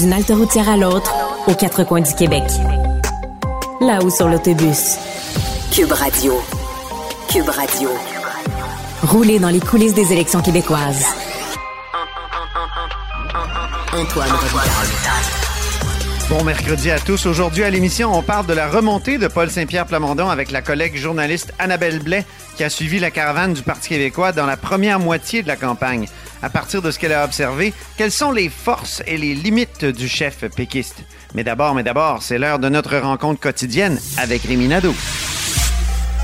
D'une halte routière à l'autre, aux quatre coins du Québec. Là-haut sur l'autobus. Cube Radio. Cube Radio. Rouler dans les coulisses des élections québécoises. Antoine Robitaille. Bon mercredi à tous. Aujourd'hui à l'émission, on parle de la remontée de Paul Saint-Pierre Plamondon avec la collègue journaliste Annabelle Blais qui a suivi la caravane du Parti québécois dans la première moitié de la campagne. À partir de ce qu'elle a observé, quelles sont les forces et les limites du chef péquiste? Mais d'abord, mais d'abord, c'est l'heure de notre rencontre quotidienne avec Rémi Nadeau.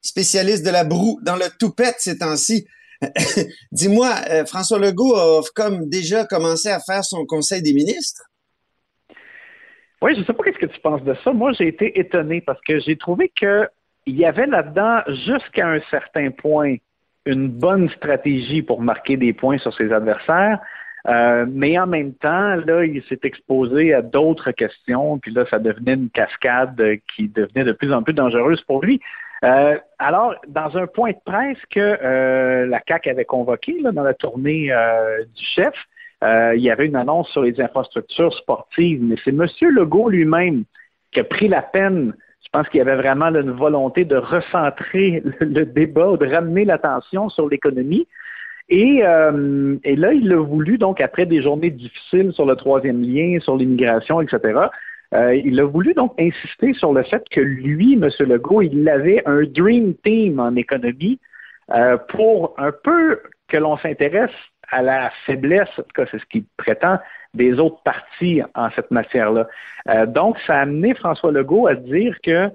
Spécialiste de la broue dans le toupette ces temps-ci. Dis-moi, euh, François Legault a comme déjà commencé à faire son conseil des ministres? Oui, je ne sais pas qu'est-ce que tu penses de ça. Moi, j'ai été étonné parce que j'ai trouvé qu'il y avait là-dedans, jusqu'à un certain point, une bonne stratégie pour marquer des points sur ses adversaires. Euh, mais en même temps, là, il s'est exposé à d'autres questions, puis là, ça devenait une cascade qui devenait de plus en plus dangereuse pour lui. Euh, alors, dans un point de presse que euh, la CAC avait convoqué là, dans la tournée euh, du chef, il y avait une annonce sur les infrastructures sportives, mais c'est M. Legault lui-même qui a pris la peine. Je pense qu'il y avait vraiment une volonté de recentrer le, débat, de ramener l'attention sur l'économie. Et, là, il a voulu, donc, après des journées difficiles sur le troisième lien, sur l'immigration, etc., euh, il a voulu donc insister sur le fait que lui, M. Legault, il avait un dream team en économie euh, pour un peu que l'on s'intéresse à la faiblesse, en tout cas c'est ce qu'il prétend, des autres partis en cette matière-là. Euh, donc, ça a amené François Legault à dire que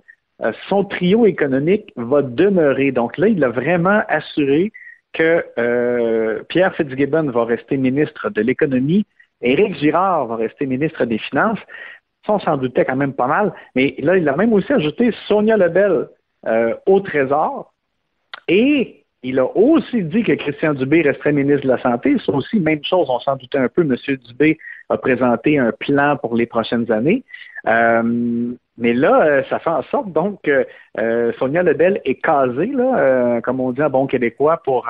son trio économique va demeurer. Donc là, il a vraiment assuré que Pierre Fitzgibbon va rester ministre de l'économie, Éric Girard va rester ministre des Finances, ça, on s'en doutait quand même pas mal. Mais là, il a même aussi ajouté Sonia Lebel euh, au Trésor. Et il a aussi dit que Christian Dubé resterait ministre de la Santé. C'est aussi même chose, on s'en doutait un peu. M. Dubé a présenté un plan pour les prochaines années. Euh, mais là, euh, ça fait en sorte donc que Sonia Lebel est casée, là, comme on dit en bon québécois, pour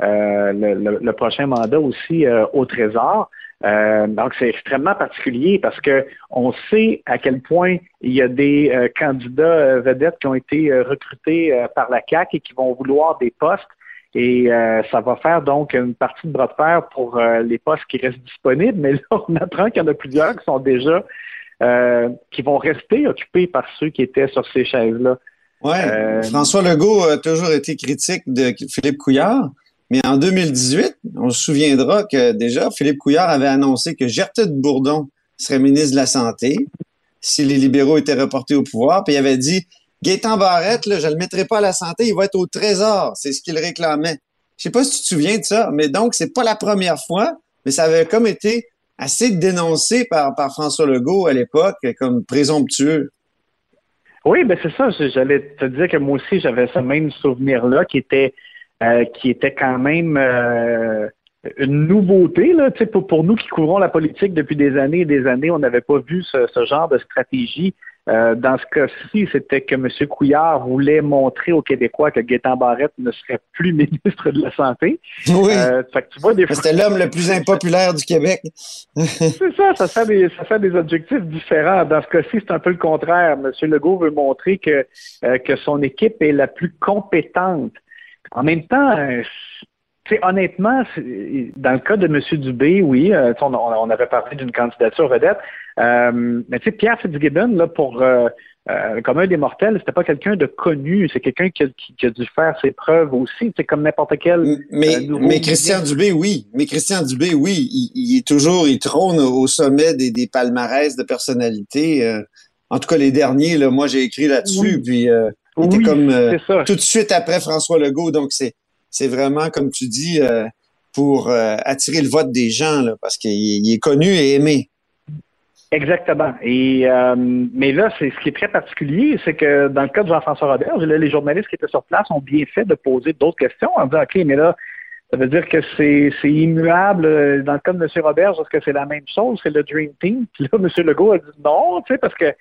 le, prochain mandat aussi au Trésor. Euh, donc, c'est extrêmement particulier parce que on sait à quel point il y a des euh, candidats euh, vedettes qui ont été recrutés par la CAC et qui vont vouloir des postes. Et ça va faire donc une partie de bras de fer pour les postes qui restent disponibles. Mais là, on apprend qu'il y en a plusieurs qui sont déjà qui vont rester occupés par ceux qui étaient sur ces chaises-là. Ouais. François Legault a toujours été critique de Philippe Couillard. Mais en 2018, on se souviendra que déjà, Philippe Couillard avait annoncé que Gertrude Bourdon serait ministre de la Santé si les libéraux étaient reportés au pouvoir. Puis il avait dit Gaétan Barrette, je ne le mettrai pas à la santé, il va être au trésor. C'est ce qu'il réclamait. Je sais pas si tu te souviens de ça, mais donc, c'est pas la première fois, mais ça avait comme été assez dénoncé par, par François Legault à l'époque comme présomptueux. Oui, ben c'est ça. J'allais te dire que moi aussi, j'avais ce même souvenir-là qui était euh, qui était quand même euh, une nouveauté. Là, pour, pour nous qui couvrons la politique depuis des années et des années, on n'avait pas vu ce, ce genre de stratégie euh, dans ce cas-ci, c'était que M. Couillard voulait montrer aux Québécois que Gaétan Barrette ne serait plus ministre de la Santé. Oui. Euh, C'était l'homme le plus impopulaire du Québec. c'est ça, ça fait, des, ça fait des objectifs différents. Dans ce cas-ci, c'est un peu le contraire. M. Legault veut montrer que, euh, que son équipe est la plus compétente. En même temps, honnêtement, dans le cas de M. Dubé, oui, euh, on, avait parlé d'une candidature vedette. Euh, mais tu sais, Pierre Fitzgibbon, là, pour euh, comme un des mortels, c'était pas quelqu'un de connu, c'est quelqu'un qui, a dû faire ses preuves aussi, c'est comme n'importe quel. Mais, mais Christian Dubé, oui. Mais Christian Dubé, oui, il, est toujours, il trône au sommet des, des palmarès de personnalité. en tout cas, les derniers, là, moi j'ai écrit là-dessus, puis il était comme tout de suite après François Legault, donc c'est c'est vraiment, comme tu dis, euh, pour euh, attirer le vote des gens, là, parce qu'il est connu et aimé. Exactement. Et euh, mais là, c'est ce qui est très particulier, c'est que dans le cas de Jean-François Robert, les journalistes qui étaient sur place ont bien fait de poser d'autres questions en disant OK, mais là, ça veut dire que c'est immuable. Dans le cas de M. Robert, est-ce que c'est la même chose? C'est le Dream Team? Puis là, M. Legault a dit non, tu sais, parce que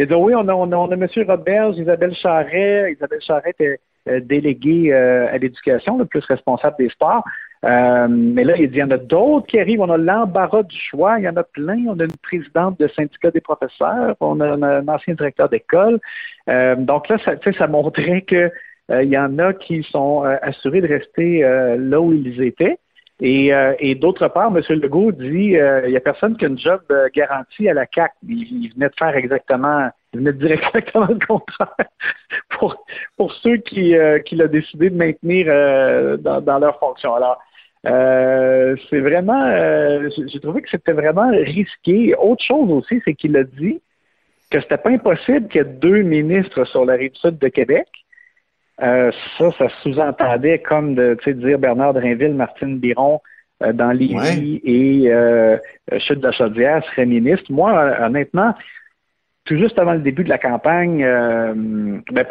il dit oui, on a, M. Robert, Isabelle Charret. Isabelle Charret était euh, délégué euh, à l'éducation, le plus responsable des sports. Euh, mais là, il dit, il y en a d'autres qui arrivent. On a l'embarras du choix. Il y en a plein. On a une présidente de syndicat des professeurs. On a un, ancien directeur d'école. donc là, ça, montrait que il y en a qui sont assurés de rester là où ils étaient. Et, et d'autre part, M. Legault dit il n'y a personne qui a une job garantie à la CAC. il, venait de faire exactement il venait de dire exactement le contraire pour, ceux qui, euh, l'ont décidé de maintenir euh, dans, leur fonction. Alors, euh, c'est vraiment, euh, j'ai trouvé que c'était vraiment risqué. Autre chose aussi, c'est qu'il a dit que c'était pas impossible qu'il y ait deux ministres sur la rive sud de Québec. Ça, ça sous-entendait comme de dire Bernard Drinville, Martine Biron dans Lévis et Chute de la Chaudière seraient ministres. Moi, honnêtement, tout juste avant le début de la campagne, euh, ben,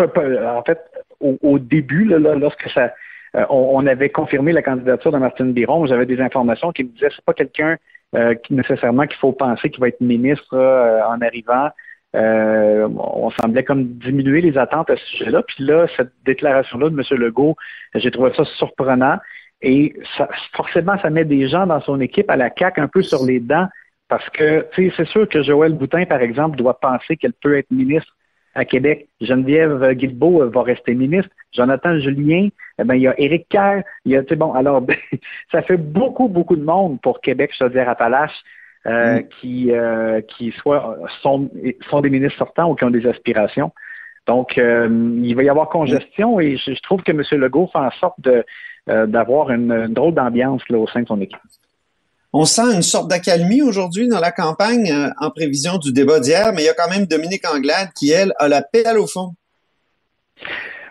en fait, au, début, lorsque ça, euh, on, avait confirmé la candidature de Martine Biron, j'avais des informations qui me disaient c'est pas quelqu'un euh, qui nécessairement qu'il faut penser qu'il va être ministre en arrivant. On semblait comme diminuer les attentes à ce sujet-là. Puis là, cette déclaration-là de M. Legault, j'ai trouvé ça surprenant. Et ça, forcément, ça met des gens dans son équipe à la caque un peu sur les dents parce que, c'est sûr que Joël Boutin, par exemple, doit penser qu'elle peut être ministre à Québec. Geneviève Guilbeault va rester ministre. Jonathan Julien, eh ben, il y a Éric Kerr. Il y a, bon, alors, ça fait beaucoup, beaucoup de monde pour Québec, je veux dire, Appalaches, euh, mm. qui, euh, qui soit sont, sont des ministres sortants ou qui ont des aspirations. Donc, euh, il va y avoir congestion et je, trouve que M. Legault fait en sorte d'avoir une, une, drôle d'ambiance au sein de son équipe. On sent une sorte d'accalmie aujourd'hui dans la campagne euh, en prévision du débat d'hier, mais il y a quand même Dominique Anglade qui, elle, a la pédale au fond.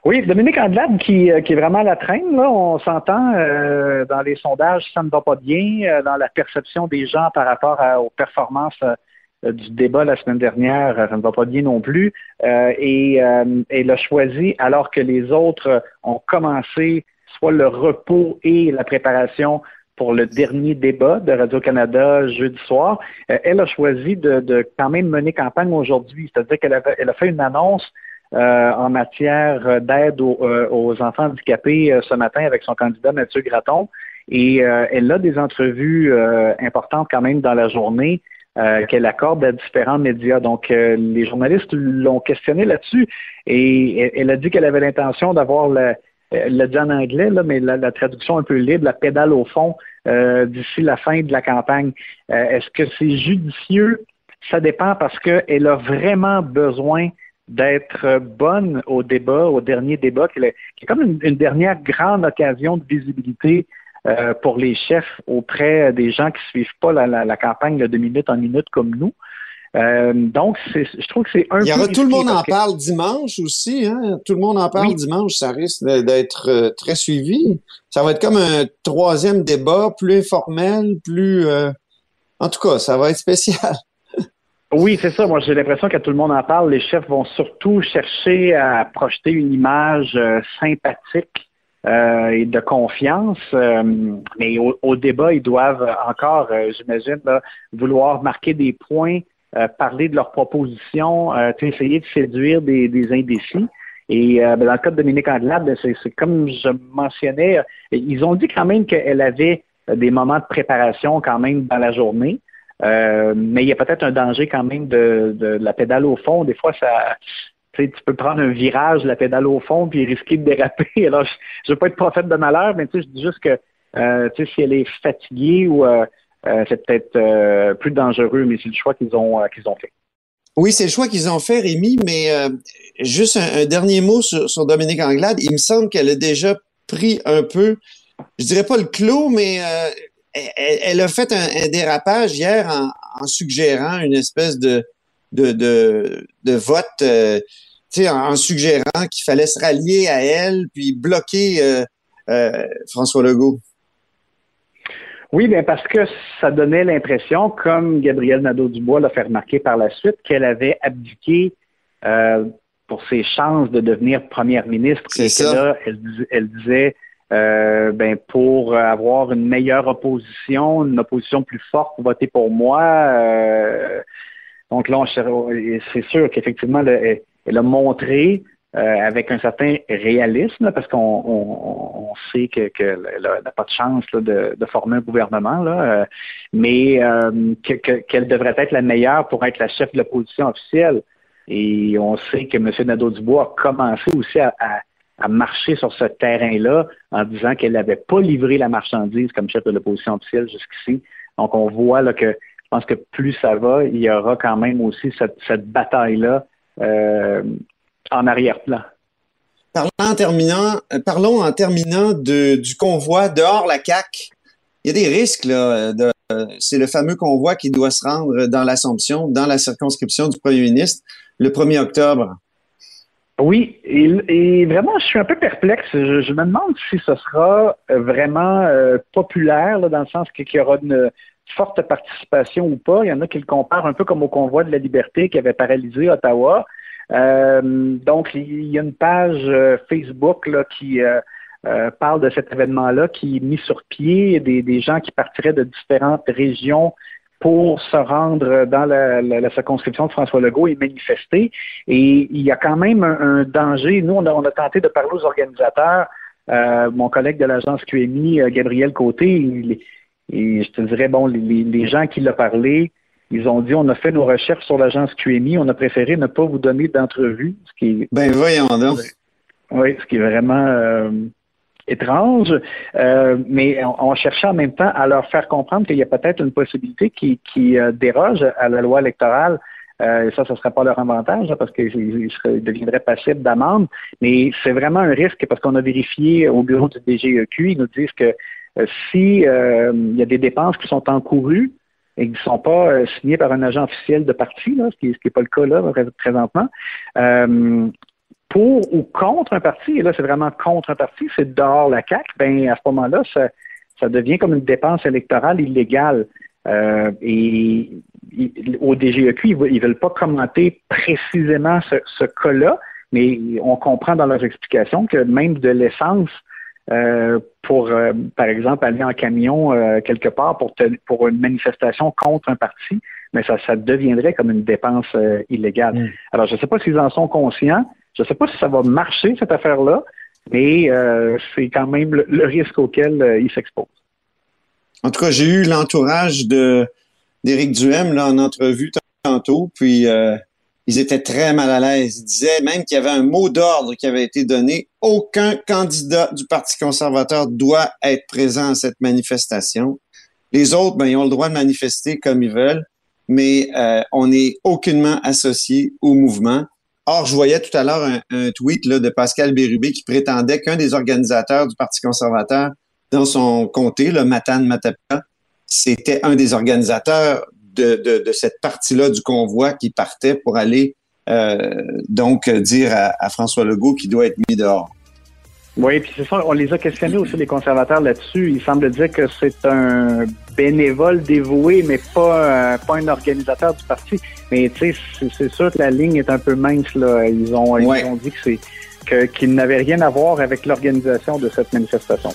Oui, Dominique Anglade qui, euh, qui est vraiment à la traîne. Là. On s'entend euh, dans les sondages, ça ne va pas bien. dans la perception des gens par rapport aux performances du débat la semaine dernière, ça ne va pas bien non plus. et elle a choisi, alors que les autres ont commencé soit le repos et la préparation pour le dernier débat de Radio-Canada jeudi soir, euh, elle a choisi de, quand même mener campagne aujourd'hui. C'est-à-dire qu'elle a, elle a fait une annonce euh, en matière d'aide aux, euh, aux, enfants handicapés ce matin avec son candidat Mathieu Graton. Et elle a des entrevues importantes quand même dans la journée. qu'elle accorde à différents médias. Donc, les journalistes l'ont questionné là-dessus et elle a dit qu'elle avait l'intention d'avoir la, elle l'a dit en anglais, là, mais la, traduction un peu libre, la pédale au fond euh, d'ici la fin de la campagne. Euh, est-ce que c'est judicieux? Ça dépend parce qu'elle a vraiment besoin d'être bonne au débat, au dernier débat, qui est, comme une, dernière grande occasion de visibilité euh, pour les chefs auprès des gens qui suivent pas la, la campagne de minute en minute comme nous. Euh, donc, je trouve que c'est un Il y aura, tout le monde en parle dimanche aussi. Hein? Tout le monde en parle dimanche. Ça risque d'être euh, très suivi. Ça va être comme un troisième débat, plus informel, plus... Euh, en tout cas, ça va être spécial. Oui, c'est ça. Moi, j'ai l'impression que tout le monde en parle. Les chefs vont surtout chercher à projeter une image sympathique euh, et de confiance. Euh, mais au, débat, ils doivent encore, euh, j'imagine, vouloir marquer des points, parler de leurs propositions, essayer de séduire des, des indécis. Et ben, dans le cas de Dominique Andelade, ben, c'est comme je mentionnais, ils ont dit quand même qu'elle avait des moments de préparation quand même dans la journée. Mais il y a peut-être un danger quand même de, de, la pédale au fond. Des fois, ça, tu peux prendre un virage, la pédale au fond, puis risquer de déraper. Alors, je ne veux pas être prophète de malheur, mais je dis juste que euh, si elle est fatiguée ou euh, euh, c'est peut-être plus dangereux, mais c'est le choix qu'ils ont qu'ils ont fait. Oui, c'est le choix qu'ils ont fait, Rémi, mais juste un, dernier mot sur, Dominique Anglade. Il me semble qu'elle a déjà pris un peu, je dirais pas le clos, mais elle, a fait un, dérapage hier en, suggérant une espèce de, de, de, de vote en, suggérant qu'il fallait se rallier à elle puis bloquer euh, euh, François Legault. Oui, bien parce que ça donnait l'impression, comme Gabrielle Nadeau-Dubois l'a fait remarquer par la suite, qu'elle avait abdiqué euh, pour ses chances de devenir première ministre. C'est ça. elle, disait, ben pour avoir une meilleure opposition, une opposition plus forte, voter pour moi. donc là, c'est sûr qu'effectivement, elle a montré euh, avec un certain réalisme, parce qu'on sait qu'elle n'a pas de chance de, former un gouvernement, euh, mais euh, qu'elle devrait être la meilleure pour être la chef de l'opposition officielle. Et on sait que M. Nadeau-Dubois a commencé aussi à, marcher sur ce terrain-là en disant qu'elle n'avait pas livré la marchandise comme chef de l'opposition officielle jusqu'ici. Donc on voit là, que je pense que plus ça va, il y aura quand même aussi cette bataille-là euh, en arrière-plan. Parlons en terminant, euh, parlons en terminant du convoi dehors la CAC. Il y a des risques là. c'est le fameux convoi qui doit se rendre dans l'Assomption, dans la circonscription du Premier ministre, le 1er octobre. Oui, et, vraiment, je suis un peu perplexe. Je, me demande si ce sera euh, vraiment populaire, dans le sens qu'il y aura une forte participation ou pas. Il y en a qui le comparent un peu comme au convoi de la liberté qui avait paralysé Ottawa. Euh, donc, il y a une page euh, Facebook là, qui euh, parle de cet événement-là, qui est mis sur pied, des gens qui partiraient de différentes régions pour se rendre dans la, circonscription de François Legault et manifester. Et il y a quand même un, danger. Nous, on a, tenté de parler aux organisateurs. mon collègue de l'agence QMI, Gabriel Côté, il, et je te dirais, bon, les, gens qui l'ont parlé, ils ont dit, on a fait nos recherches sur l'agence QMI, on a préféré ne pas vous donner d'entrevue, ce qui est... Ben voyons donc. Oui, ce qui est vraiment euh, étrange. Euh, mais on, cherchait en même temps à leur faire comprendre qu'il y a peut-être une possibilité qui, qui euh, déroge à la loi électorale. et ça, ce ne serait pas leur avantage parce qu'ils deviendraient passibles d'amende. Mais c'est vraiment un risque parce qu'on a vérifié au bureau du DGEQ, ils nous disent que euh, si euh, y a des dépenses qui sont encourues et qui ne sont pas euh, signées par un agent officiel de parti, ce qui n'est pas le cas là présentement, pour ou contre un parti, et là c'est vraiment contre un parti, c'est dehors la CAQ, ben à ce moment-là, ça, devient comme une dépense électorale illégale. et au DGEQ, ils ne veulent pas commenter précisément ce, ce cas-là, mais on comprend dans leurs explications que même de l'essence euh, pour, euh, par exemple, aller en camion euh, quelque part pour, pour une manifestation contre un parti, mais ça, ça deviendrait comme une dépense illégale. Mm. Alors, je ne sais pas s'ils en sont conscients. Je ne sais pas si ça va marcher, cette affaire-là, mais c'est quand même le, risque auquel ils s'exposent. En tout cas, j'ai eu l'entourage d'Éric Duhem là, en entrevue tantôt, puis ils étaient très mal à l'aise. Ils disaient même qu'il y avait un mot d'ordre qui avait été donné. Aucun candidat du Parti conservateur doit être présent à cette manifestation. Les autres, ben, ils ont le droit de manifester comme ils veulent, mais euh, on n'est aucunement associé au mouvement. Or, je voyais tout à l'heure un, tweet de Pascal Bérubé qui prétendait qu'un des organisateurs du Parti conservateur dans son comté, le Matane Matapia, c'était un des organisateurs de, cette partie-là du convoi qui partait pour aller euh, donc dire à, François Legault qu'il doit être mis dehors. Oui, puis c'est ça, on les a questionnés aussi, les conservateurs, là-dessus. Il semble dire que c'est un bénévole dévoué, mais pas, euh, pas un organisateur du parti. Mais tu sais, c'est sûr que la ligne est un peu mince, là. Ils ont, ils ont dit que c'est qu'il n'avait rien à voir avec l'organisation de cette manifestation.